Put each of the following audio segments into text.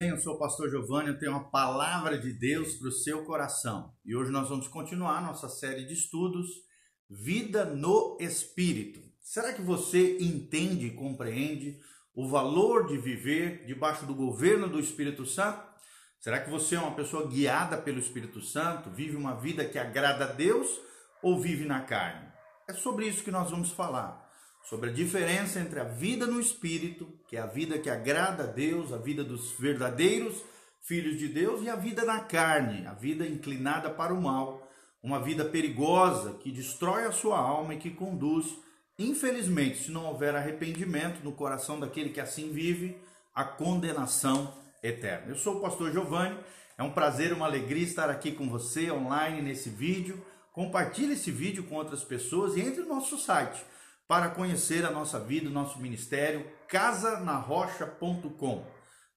Eu sou o pastor Giovanni, eu tenho uma palavra de Deus para o seu coração. E hoje nós vamos continuar nossa série de estudos Vida no Espírito. Será que você entende e compreende o valor de viver debaixo do governo do Espírito Santo? Será que você é uma pessoa guiada pelo Espírito Santo, vive uma vida que agrada a Deus ou vive na carne? É sobre isso que nós vamos falar sobre a diferença entre a vida no espírito, que é a vida que agrada a Deus, a vida dos verdadeiros filhos de Deus, e a vida na carne, a vida inclinada para o mal, uma vida perigosa que destrói a sua alma e que conduz, infelizmente, se não houver arrependimento no coração daquele que assim vive, à condenação eterna. Eu sou o pastor Giovanni, é um prazer, uma alegria estar aqui com você online nesse vídeo. Compartilhe esse vídeo com outras pessoas e entre no nosso site para conhecer a nossa vida, o nosso ministério, casanarrocha.com.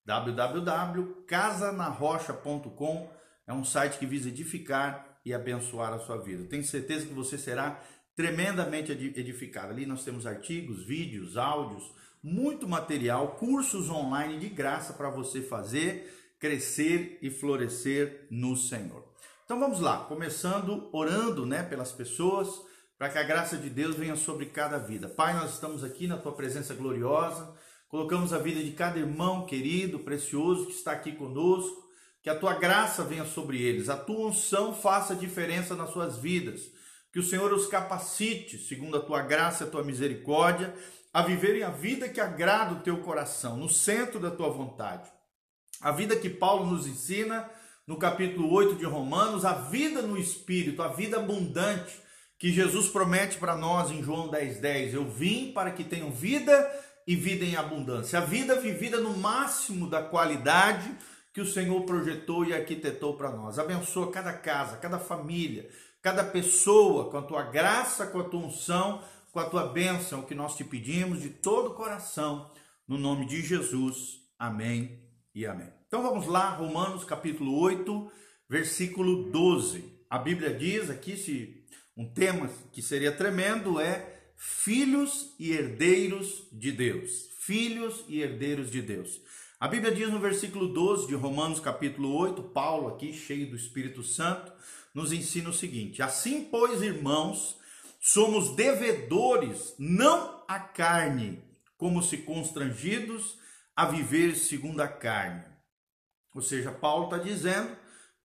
www.casanarrocha.com é um site que visa edificar e abençoar a sua vida. Tenho certeza que você será tremendamente edificado. Ali nós temos artigos, vídeos, áudios, muito material, cursos online de graça para você fazer, crescer e florescer no Senhor. Então vamos lá, começando orando, né, pelas pessoas para que a graça de Deus venha sobre cada vida. Pai, nós estamos aqui na tua presença gloriosa, colocamos a vida de cada irmão querido, precioso que está aqui conosco, que a tua graça venha sobre eles, a tua unção faça diferença nas suas vidas, que o Senhor os capacite, segundo a tua graça e a tua misericórdia, a viverem a vida que agrada o teu coração, no centro da tua vontade. A vida que Paulo nos ensina no capítulo 8 de Romanos, a vida no espírito, a vida abundante, que Jesus promete para nós em João 10,10: 10, Eu vim para que tenham vida e vida em abundância. A vida vivida no máximo da qualidade que o Senhor projetou e arquitetou para nós. Abençoa cada casa, cada família, cada pessoa com a tua graça, com a tua unção, com a tua bênção, que nós te pedimos de todo o coração, no nome de Jesus. Amém e amém. Então vamos lá, Romanos capítulo 8, versículo 12. A Bíblia diz aqui, se um tema que seria tremendo é filhos e herdeiros de Deus. Filhos e herdeiros de Deus. A Bíblia diz no versículo 12 de Romanos, capítulo 8, Paulo, aqui cheio do Espírito Santo, nos ensina o seguinte: Assim, pois, irmãos, somos devedores, não à carne, como se constrangidos a viver segundo a carne. Ou seja, Paulo está dizendo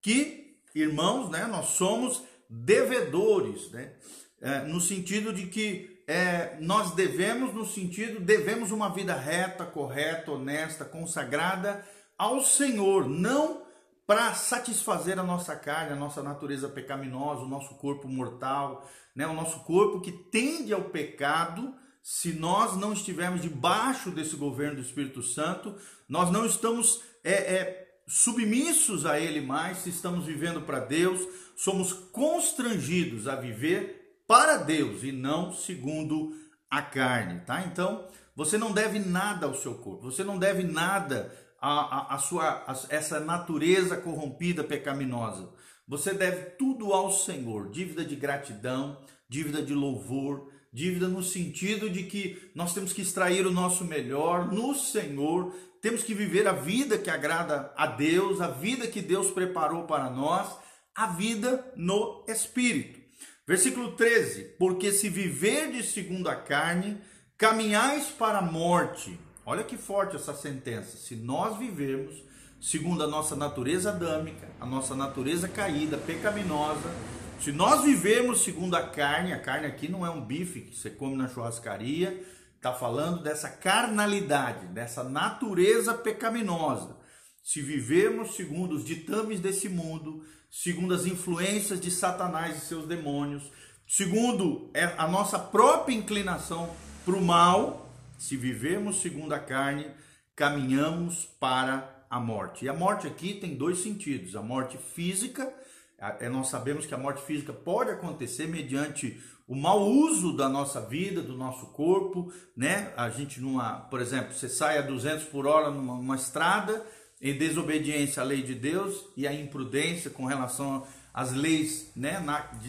que, irmãos, né, nós somos devedores, né? É, no sentido de que é, nós devemos, no sentido, devemos uma vida reta, correta, honesta, consagrada ao Senhor, não para satisfazer a nossa carne, a nossa natureza pecaminosa, o nosso corpo mortal, né? o nosso corpo que tende ao pecado. Se nós não estivermos debaixo desse governo do Espírito Santo, nós não estamos é, é submissos a Ele mais, se estamos vivendo para Deus, somos constrangidos a viver para Deus e não segundo a carne, tá? Então, você não deve nada ao seu corpo, você não deve nada à, à, à sua a, essa natureza corrompida, pecaminosa. Você deve tudo ao Senhor, dívida de gratidão, dívida de louvor, dívida no sentido de que nós temos que extrair o nosso melhor no Senhor, temos que viver a vida que agrada a Deus, a vida que Deus preparou para nós a vida no espírito. Versículo 13: Porque se viverdes segundo a carne, caminhais para a morte. Olha que forte essa sentença. Se nós vivermos segundo a nossa natureza adâmica, a nossa natureza caída, pecaminosa, se nós vivermos segundo a carne, a carne aqui não é um bife que você come na churrascaria, está falando dessa carnalidade, dessa natureza pecaminosa. Se vivermos segundo os ditames desse mundo, segundo as influências de Satanás e seus demônios, segundo é, a nossa própria inclinação para o mal, se vivemos segundo a carne, caminhamos para a morte. E a morte aqui tem dois sentidos: a morte física, é, nós sabemos que a morte física pode acontecer mediante o mau uso da nossa vida, do nosso corpo, né? A gente numa, por exemplo, você sai a 200 por hora numa, numa estrada em desobediência à lei de Deus e à imprudência com relação às leis né,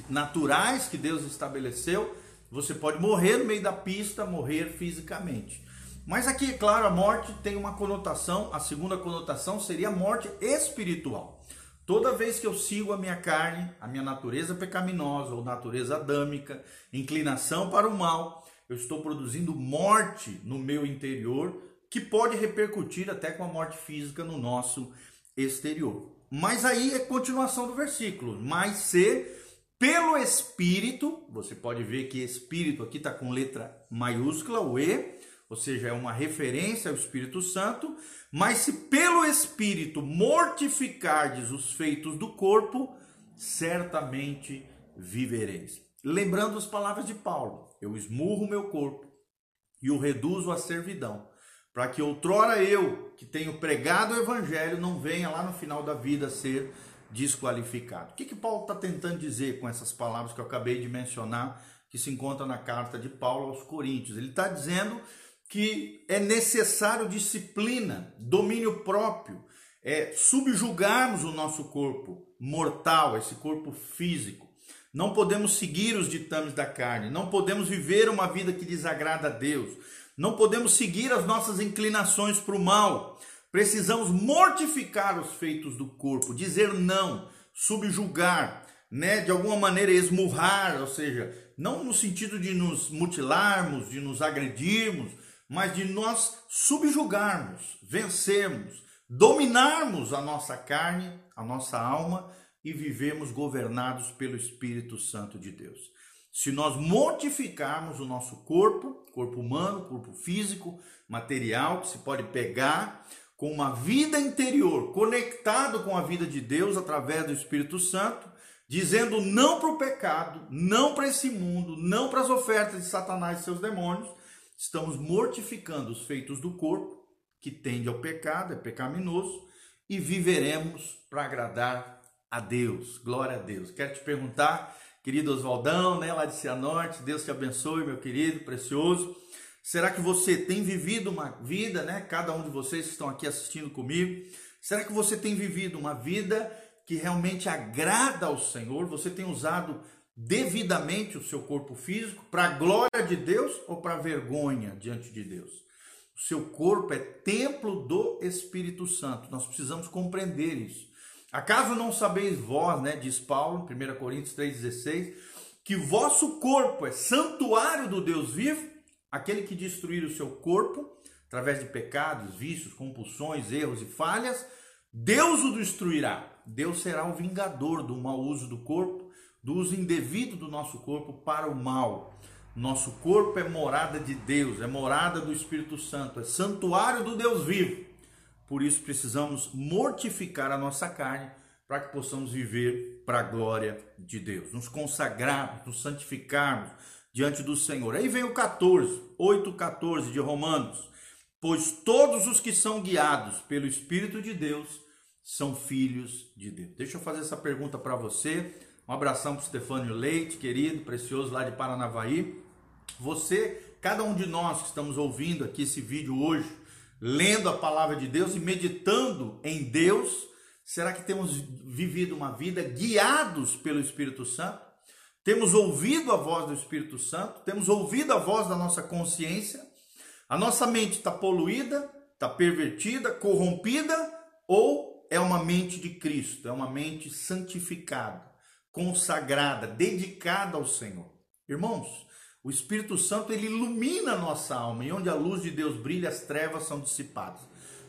naturais que Deus estabeleceu, você pode morrer no meio da pista, morrer fisicamente. Mas aqui, claro, a morte tem uma conotação, a segunda conotação seria a morte espiritual. Toda vez que eu sigo a minha carne, a minha natureza pecaminosa ou natureza adâmica, inclinação para o mal, eu estou produzindo morte no meu interior, que pode repercutir até com a morte física no nosso exterior. Mas aí é continuação do versículo. Mas se pelo Espírito, você pode ver que Espírito aqui está com letra maiúscula, o E, ou seja, é uma referência ao Espírito Santo. Mas se pelo Espírito mortificardes os feitos do corpo, certamente vivereis. Lembrando as palavras de Paulo: eu esmurro meu corpo e o reduzo à servidão, para que outrora eu, que tenho pregado o evangelho, não venha lá no final da vida ser desqualificado. O que, que Paulo está tentando dizer com essas palavras que eu acabei de mencionar, que se encontra na carta de Paulo aos Coríntios? Ele está dizendo que é necessário disciplina, domínio próprio, é subjugarmos o nosso corpo mortal, esse corpo físico. Não podemos seguir os ditames da carne, não podemos viver uma vida que desagrada a Deus, não podemos seguir as nossas inclinações para o mal. Precisamos mortificar os feitos do corpo, dizer não, subjugar, né, de alguma maneira esmurrar, ou seja, não no sentido de nos mutilarmos, de nos agredirmos, mas de nós subjugarmos, vencermos, dominarmos a nossa carne, a nossa alma e vivemos governados pelo Espírito Santo de Deus. Se nós mortificarmos o nosso corpo, corpo humano, corpo físico, material, que se pode pegar, com uma vida interior, conectado com a vida de Deus através do Espírito Santo, dizendo não para o pecado, não para esse mundo, não para as ofertas de Satanás e seus demônios, estamos mortificando os feitos do corpo, que tende ao pecado, é pecaminoso, e viveremos para agradar a Deus. Glória a Deus. Quero te perguntar, querido Oswaldão, né, lá de Cianorte, Deus te abençoe, meu querido, precioso. Será que você tem vivido uma vida, né? Cada um de vocês que estão aqui assistindo comigo, será que você tem vivido uma vida que realmente agrada ao Senhor? Você tem usado devidamente o seu corpo físico para a glória de Deus ou para vergonha diante de Deus? O seu corpo é templo do Espírito Santo. Nós precisamos compreender isso. Acaso não sabeis vós, né, diz Paulo, 1 Coríntios 3,16, que vosso corpo é santuário do Deus vivo? Aquele que destruir o seu corpo, através de pecados, vícios, compulsões, erros e falhas, Deus o destruirá. Deus será o vingador do mau uso do corpo do uso indevido do nosso corpo para o mal. Nosso corpo é morada de Deus, é morada do Espírito Santo, é santuário do Deus vivo. Por isso precisamos mortificar a nossa carne para que possamos viver para a glória de Deus, nos consagrarmos, nos santificarmos diante do Senhor. Aí vem o 14, 8, 14 de Romanos. Pois todos os que são guiados pelo Espírito de Deus são filhos de Deus. Deixa eu fazer essa pergunta para você. Um abração para o Stefânio Leite, querido, precioso lá de Paranavaí. Você, cada um de nós que estamos ouvindo aqui esse vídeo hoje, lendo a palavra de Deus e meditando em Deus, será que temos vivido uma vida guiados pelo Espírito Santo? Temos ouvido a voz do Espírito Santo? Temos ouvido a voz da nossa consciência? A nossa mente está poluída, está pervertida, corrompida ou é uma mente de Cristo, é uma mente santificada? Consagrada, dedicada ao Senhor. Irmãos, o Espírito Santo ele ilumina a nossa alma e onde a luz de Deus brilha, as trevas são dissipadas.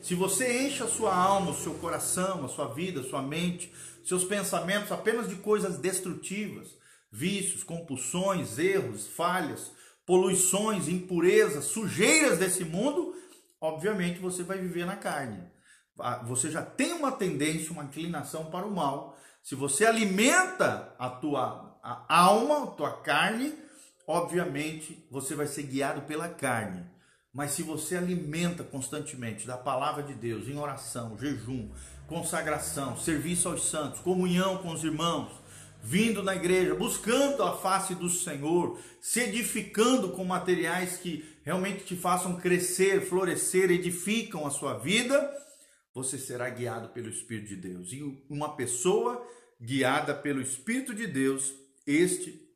Se você enche a sua alma, o seu coração, a sua vida, a sua mente, seus pensamentos apenas de coisas destrutivas, vícios, compulsões, erros, falhas, poluições, impurezas, sujeiras desse mundo, obviamente você vai viver na carne. Ah, você já tem uma tendência, uma inclinação para o mal, se você alimenta a tua a alma, a tua carne, obviamente você vai ser guiado pela carne. Mas se você alimenta constantemente da palavra de Deus em oração, jejum, consagração, serviço aos santos, comunhão com os irmãos, vindo na igreja, buscando a face do Senhor, se edificando com materiais que realmente te façam crescer, florescer, edificam a sua vida, você será guiado pelo Espírito de Deus. E uma pessoa guiada pelo Espírito de Deus, este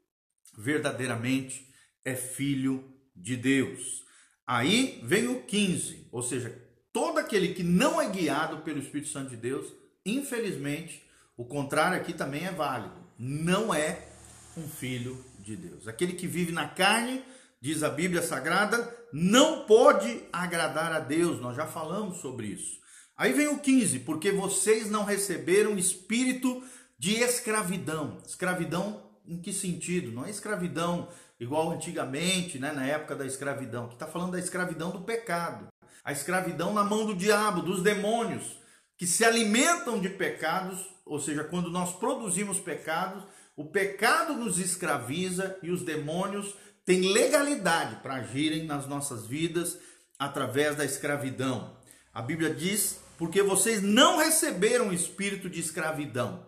verdadeiramente é filho de Deus. Aí vem o 15, ou seja, todo aquele que não é guiado pelo Espírito Santo de Deus, infelizmente, o contrário aqui também é válido, não é um filho de Deus. Aquele que vive na carne, diz a Bíblia Sagrada, não pode agradar a Deus. Nós já falamos sobre isso. Aí vem o 15, porque vocês não receberam espírito de escravidão. Escravidão em que sentido? Não é escravidão igual antigamente, né, na época da escravidão. Que está falando da escravidão do pecado. A escravidão na mão do diabo, dos demônios, que se alimentam de pecados, ou seja, quando nós produzimos pecados, o pecado nos escraviza e os demônios têm legalidade para agirem nas nossas vidas através da escravidão. A Bíblia diz: porque vocês não receberam o espírito de escravidão,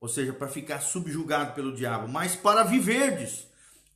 ou seja, para ficar subjugado pelo diabo, mas para viverdes,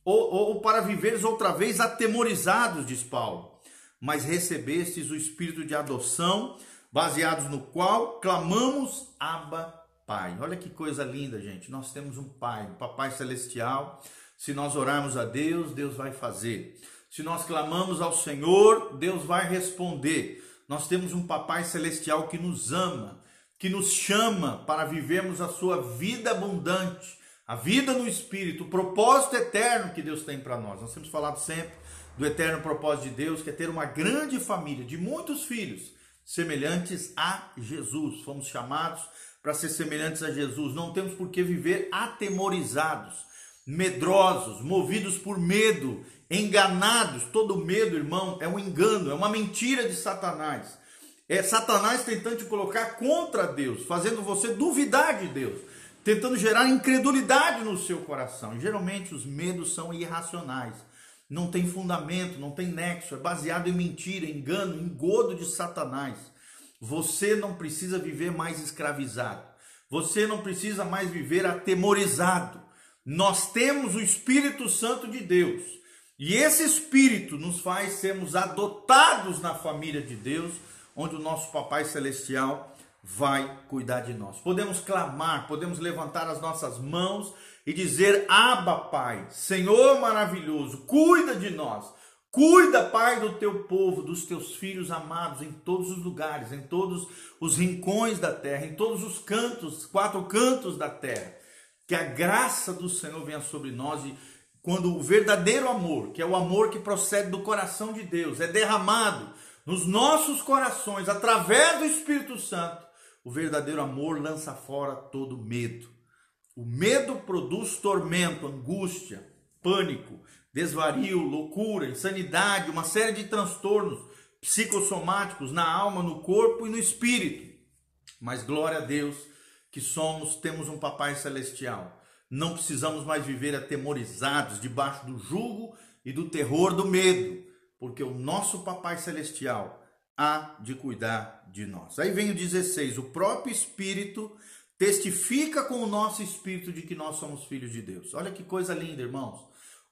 ou, ou para viveres outra vez atemorizados, diz Paulo. Mas recebestes o espírito de adoção, baseados no qual clamamos Abba Pai. Olha que coisa linda, gente. Nós temos um Pai, um Papai Celestial se nós orarmos a Deus, Deus vai fazer. Se nós clamamos ao Senhor, Deus vai responder. Nós temos um Papai Celestial que nos ama, que nos chama para vivermos a sua vida abundante, a vida no Espírito, o propósito eterno que Deus tem para nós. Nós temos falado sempre do eterno propósito de Deus, que é ter uma grande família de muitos filhos semelhantes a Jesus. Fomos chamados para ser semelhantes a Jesus. Não temos por que viver atemorizados medrosos, movidos por medo, enganados. Todo medo, irmão, é um engano, é uma mentira de Satanás. É Satanás tentando te colocar contra Deus, fazendo você duvidar de Deus, tentando gerar incredulidade no seu coração. geralmente os medos são irracionais, não tem fundamento, não tem nexo, é baseado em mentira, engano, engodo de Satanás. Você não precisa viver mais escravizado. Você não precisa mais viver atemorizado. Nós temos o Espírito Santo de Deus. E esse Espírito nos faz sermos adotados na família de Deus, onde o nosso Papai Celestial vai cuidar de nós. Podemos clamar, podemos levantar as nossas mãos e dizer: Abba, Pai, Senhor maravilhoso, cuida de nós. Cuida, Pai, do teu povo, dos teus filhos amados em todos os lugares, em todos os rincões da terra, em todos os cantos, quatro cantos da terra que a graça do Senhor venha sobre nós e quando o verdadeiro amor, que é o amor que procede do coração de Deus, é derramado nos nossos corações através do Espírito Santo, o verdadeiro amor lança fora todo medo. O medo produz tormento, angústia, pânico, desvario, loucura, insanidade, uma série de transtornos psicossomáticos na alma, no corpo e no espírito. Mas glória a Deus que somos, temos um Papai Celestial. Não precisamos mais viver atemorizados debaixo do jugo e do terror do medo, porque o nosso Papai Celestial há de cuidar de nós. Aí vem o 16: o próprio Espírito testifica com o nosso espírito de que nós somos filhos de Deus. Olha que coisa linda, irmãos.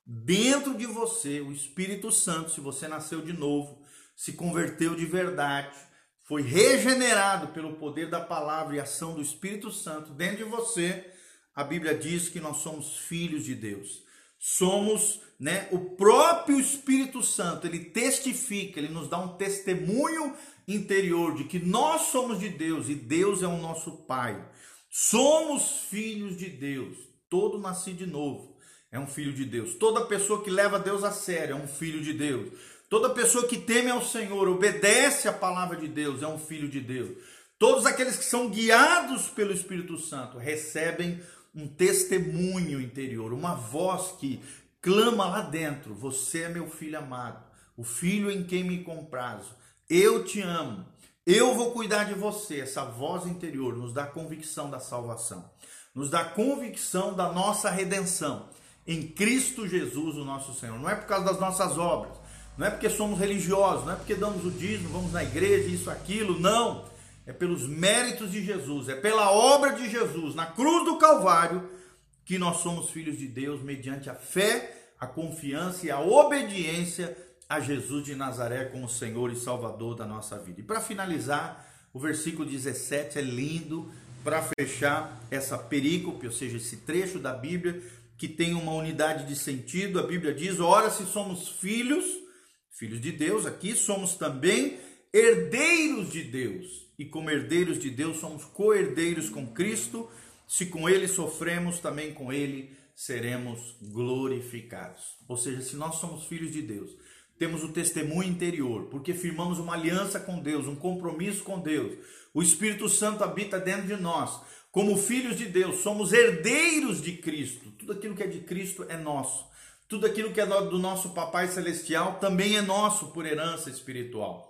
Dentro de você, o Espírito Santo, se você nasceu de novo, se converteu de verdade, foi regenerado pelo poder da palavra e ação do Espírito Santo dentro de você, a Bíblia diz que nós somos filhos de Deus. Somos, né, o próprio Espírito Santo, ele testifica, ele nos dá um testemunho interior de que nós somos de Deus e Deus é o nosso Pai. Somos filhos de Deus. Todo nascido de novo é um filho de Deus. Toda pessoa que leva Deus a sério é um filho de Deus. Toda pessoa que teme ao Senhor, obedece a palavra de Deus, é um filho de Deus. Todos aqueles que são guiados pelo Espírito Santo recebem um testemunho interior, uma voz que clama lá dentro: Você é meu filho amado, o filho em quem me comprazo. Eu te amo. Eu vou cuidar de você. Essa voz interior nos dá convicção da salvação, nos dá convicção da nossa redenção em Cristo Jesus, o nosso Senhor. Não é por causa das nossas obras, não é porque somos religiosos, não é porque damos o dízimo, vamos na igreja, isso, aquilo, não. É pelos méritos de Jesus, é pela obra de Jesus na cruz do Calvário que nós somos filhos de Deus mediante a fé, a confiança e a obediência a Jesus de Nazaré como Senhor e Salvador da nossa vida. E para finalizar, o versículo 17 é lindo para fechar essa perícope, ou seja, esse trecho da Bíblia que tem uma unidade de sentido. A Bíblia diz: Ora, se somos filhos filhos de Deus, aqui somos também herdeiros de Deus. E como herdeiros de Deus, somos co-herdeiros com Cristo. Se com ele sofremos, também com ele seremos glorificados. Ou seja, se nós somos filhos de Deus, temos o testemunho interior, porque firmamos uma aliança com Deus, um compromisso com Deus. O Espírito Santo habita dentro de nós. Como filhos de Deus, somos herdeiros de Cristo. Tudo aquilo que é de Cristo é nosso. Tudo aquilo que é do nosso Papai Celestial também é nosso por herança espiritual.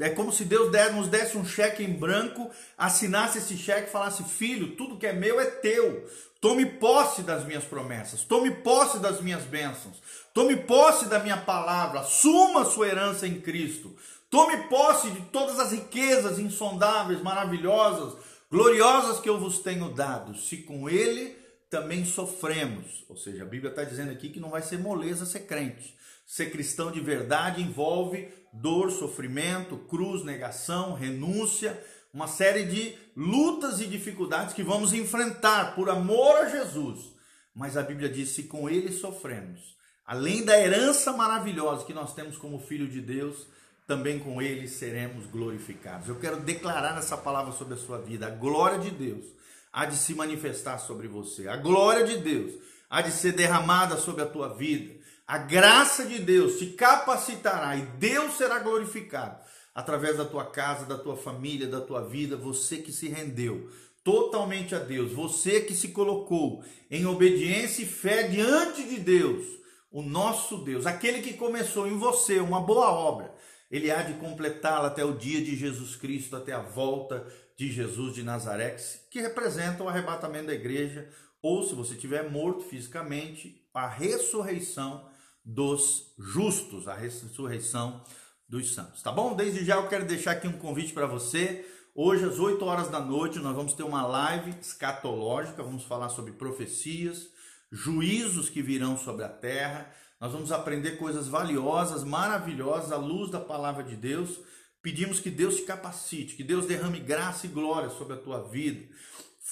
É como se Deus nos desse um cheque em branco, assinasse esse cheque e falasse: Filho, tudo que é meu é teu. Tome posse das minhas promessas, tome posse das minhas bênçãos, tome posse da minha palavra, assuma sua herança em Cristo, tome posse de todas as riquezas insondáveis, maravilhosas, gloriosas que eu vos tenho dado. Se com Ele também sofremos. Ou seja, a Bíblia está dizendo aqui que não vai ser moleza ser crente. Ser cristão de verdade envolve dor, sofrimento, cruz, negação, renúncia, uma série de lutas e dificuldades que vamos enfrentar por amor a Jesus. Mas a Bíblia diz: se com ele sofremos, além da herança maravilhosa que nós temos como filho de Deus, também com ele seremos glorificados. Eu quero declarar essa palavra sobre a sua vida. A glória de Deus há de se manifestar sobre você. A glória de Deus há de ser derramada sobre a tua vida. A graça de Deus te capacitará e Deus será glorificado através da tua casa, da tua família, da tua vida, você que se rendeu totalmente a Deus, você que se colocou em obediência e fé diante de Deus, o nosso Deus, aquele que começou em você uma boa obra, ele há de completá-la até o dia de Jesus Cristo, até a volta de Jesus de Nazaré, que representa o arrebatamento da igreja, ou se você estiver morto fisicamente, a ressurreição dos justos, a ressurreição dos santos. Tá bom? Desde já eu quero deixar aqui um convite para você. Hoje, às 8 horas da noite, nós vamos ter uma live escatológica, vamos falar sobre profecias, juízos que virão sobre a terra. Nós vamos aprender coisas valiosas, maravilhosas, à luz da palavra de Deus. Pedimos que Deus te capacite, que Deus derrame graça e glória sobre a tua vida.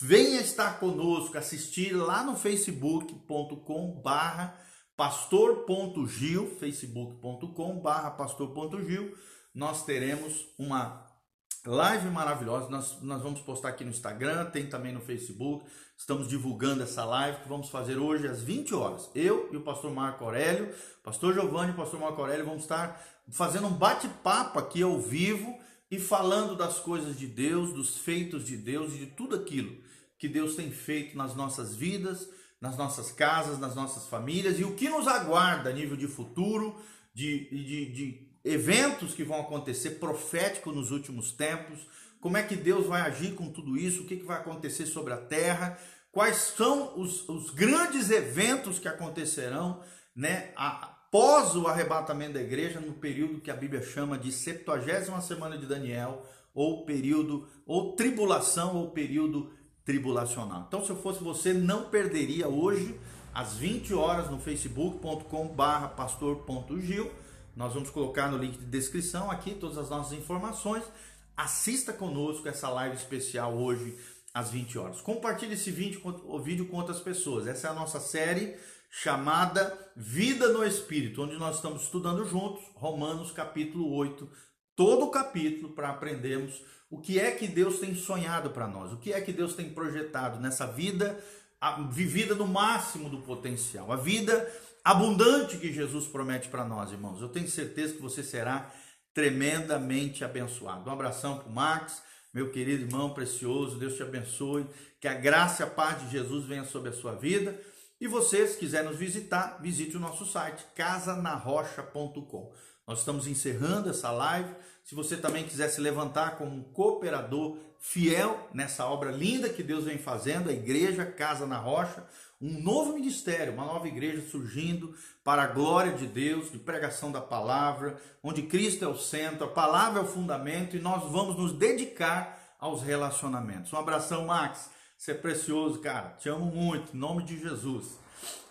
Venha estar conosco, assistir lá no facebook.com barra pastor.gil, facebook.com barra pastor.gil, nós teremos uma live maravilhosa, nós, nós vamos postar aqui no Instagram, tem também no Facebook, estamos divulgando essa live que vamos fazer hoje às 20 horas. Eu e o pastor Marco Aurélio, pastor Giovanni e pastor Marco Aurélio vamos estar fazendo um bate-papo aqui ao vivo e falando das coisas de Deus, dos feitos de Deus e de tudo aquilo que Deus tem feito nas nossas vidas, nas nossas casas, nas nossas famílias e o que nos aguarda a nível de futuro, de, de, de eventos que vão acontecer profético nos últimos tempos, como é que Deus vai agir com tudo isso, o que, que vai acontecer sobre a terra, quais são os, os grandes eventos que acontecerão né, após o arrebatamento da igreja, no período que a Bíblia chama de 70 semana de Daniel, ou período, ou tribulação, ou período tribulacional. Então, se eu fosse você, não perderia hoje, às 20 horas, no facebook.com/barra pastor.gil. Nós vamos colocar no link de descrição aqui todas as nossas informações. Assista conosco essa live especial hoje às 20 horas. Compartilhe esse vídeo, o vídeo com outras pessoas. Essa é a nossa série chamada Vida no Espírito, onde nós estamos estudando juntos Romanos capítulo 8, todo o capítulo para aprendermos o que é que Deus tem sonhado para nós, o que é que Deus tem projetado nessa vida vivida no máximo do potencial, a vida abundante que Jesus promete para nós, irmãos. Eu tenho certeza que você será tremendamente abençoado. Um abração para o Max, meu querido irmão precioso, Deus te abençoe, que a graça e a paz de Jesus venha sobre a sua vida. E você, se quiser nos visitar, visite o nosso site casanarrocha.com. Nós estamos encerrando essa live. Se você também quiser se levantar como um cooperador fiel nessa obra linda que Deus vem fazendo, a Igreja Casa na Rocha, um novo ministério, uma nova igreja surgindo para a glória de Deus, de pregação da palavra, onde Cristo é o centro, a palavra é o fundamento e nós vamos nos dedicar aos relacionamentos. Um abração, Max. Você é precioso, cara. Te amo muito, em nome de Jesus.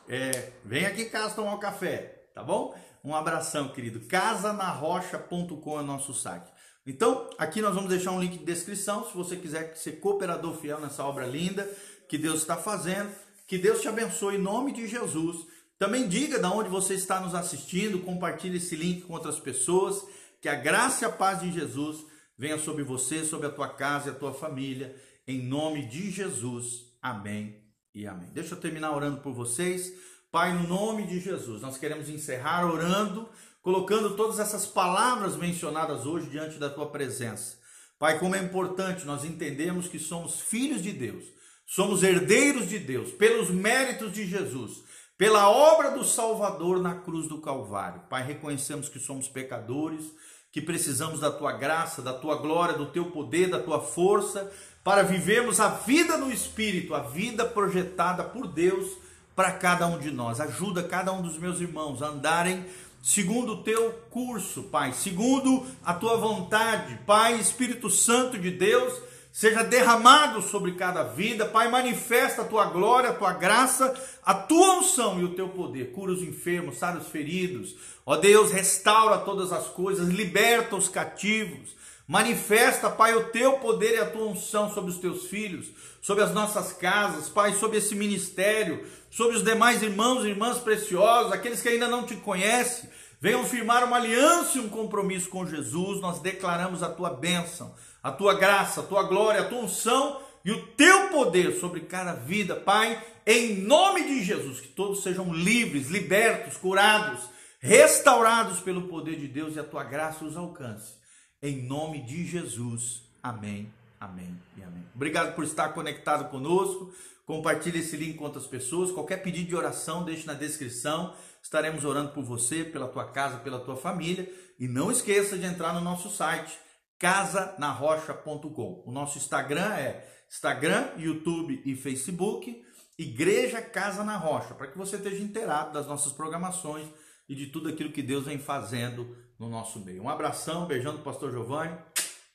É, vem aqui em casa tomar um café, tá bom? Um abração, querido. Casanarrocha.com é nosso site. Então, aqui nós vamos deixar um link de descrição, se você quiser ser cooperador fiel nessa obra linda que Deus está fazendo. Que Deus te abençoe em nome de Jesus Também diga de onde você está nos assistindo, compartilhe esse link com outras pessoas. Que a graça e a paz de Jesus venha sobre você, sobre a tua casa e a tua família. Em nome de Jesus. Amém e amém. Deixa eu terminar orando por vocês. Pai, no nome de Jesus, nós queremos encerrar orando, colocando todas essas palavras mencionadas hoje diante da tua presença. Pai, como é importante nós entendemos que somos filhos de Deus, somos herdeiros de Deus, pelos méritos de Jesus, pela obra do Salvador na cruz do Calvário. Pai, reconhecemos que somos pecadores, que precisamos da tua graça, da tua glória, do teu poder, da tua força, para vivermos a vida no Espírito, a vida projetada por Deus para cada um de nós. Ajuda cada um dos meus irmãos a andarem segundo o teu curso, Pai, segundo a tua vontade, Pai, Espírito Santo de Deus, seja derramado sobre cada vida, Pai, manifesta a tua glória, a tua graça, a tua unção e o teu poder. Cura os enfermos, sara os feridos. Ó Deus, restaura todas as coisas, liberta os cativos. Manifesta, Pai, o teu poder e a tua unção sobre os teus filhos, sobre as nossas casas, Pai, sobre esse ministério, sobre os demais irmãos e irmãs preciosos, aqueles que ainda não te conhecem, venham firmar uma aliança e um compromisso com Jesus. Nós declaramos a tua bênção, a tua graça, a tua glória, a tua unção e o teu poder sobre cada vida, Pai, em nome de Jesus, que todos sejam livres, libertos, curados, restaurados pelo poder de Deus e a tua graça os alcance. Em nome de Jesus. Amém, amém e amém. Obrigado por estar conectado conosco. Compartilhe esse link com outras pessoas. Qualquer pedido de oração, deixe na descrição. Estaremos orando por você, pela tua casa, pela tua família. E não esqueça de entrar no nosso site, casanarrocha.com. O nosso Instagram é Instagram, YouTube e Facebook, Igreja Casa na Rocha, para que você esteja inteirado das nossas programações e de tudo aquilo que Deus vem fazendo no nosso meio. Um abração, beijando o pastor Giovanni.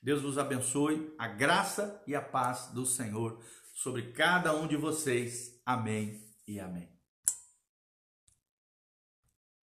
Deus vos abençoe, a graça e a paz do Senhor sobre cada um de vocês. Amém e amém.